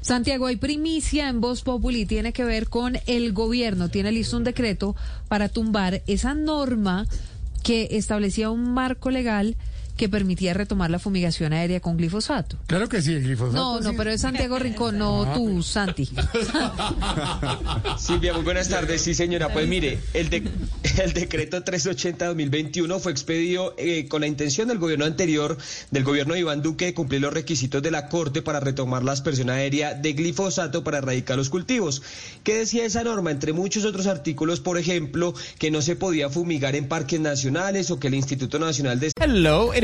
Santiago, hay primicia en Voz Populi, tiene que ver con el gobierno, tiene listo un decreto para tumbar esa norma que establecía un marco legal que permitía retomar la fumigación aérea con glifosato. Claro que sí, el glifosato. No, no, sí. pero es Santiago Rincón, no Ah, tú, Santi. Silvia, muy buenas tardes. Sí, señora. Pues mire, el, de- el decreto 380-2021 fue expedido eh, con la intención del gobierno anterior, del gobierno de Iván Duque, de cumplir los requisitos de la Corte para retomar la aspersión aérea de glifosato para erradicar los cultivos. ¿Qué decía esa norma? Entre muchos otros artículos, por ejemplo, que no se podía fumigar en parques nacionales o que el Instituto Nacional de Hello, it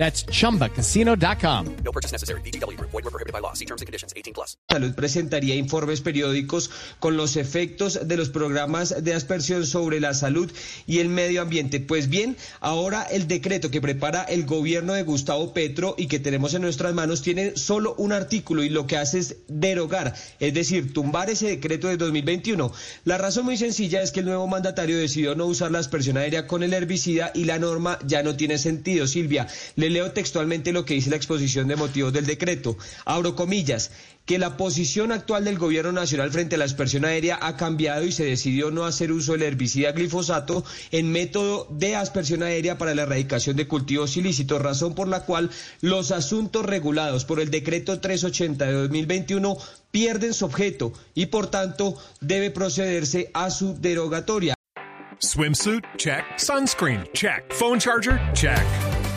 That's chumbacasino.com. Salud presentaría informes periódicos con los efectos de los programas de aspersión sobre la salud y el medio ambiente. Pues bien, ahora el decreto que prepara el gobierno de Gustavo Petro y que tenemos en nuestras manos tiene solo un artículo y lo que hace es derogar, es decir, tumbar ese decreto de 2021. La razón muy sencilla es que el nuevo mandatario decidió no usar la aspersión aérea con el herbicida y la norma ya no tiene sentido. Silvia, le leo textualmente lo que dice la exposición de motivos del decreto. Abro comillas que la posición actual del gobierno nacional frente a la aspersión aérea ha cambiado y se decidió no hacer uso del herbicida glifosato en método de aspersión aérea para la erradicación de cultivos ilícitos, razón por la cual los asuntos regulados por el decreto 380 de 2021 pierden su objeto y por tanto debe procederse a su derogatoria. Swimsuit? Check. Sunscreen? Check. Phone charger? Check.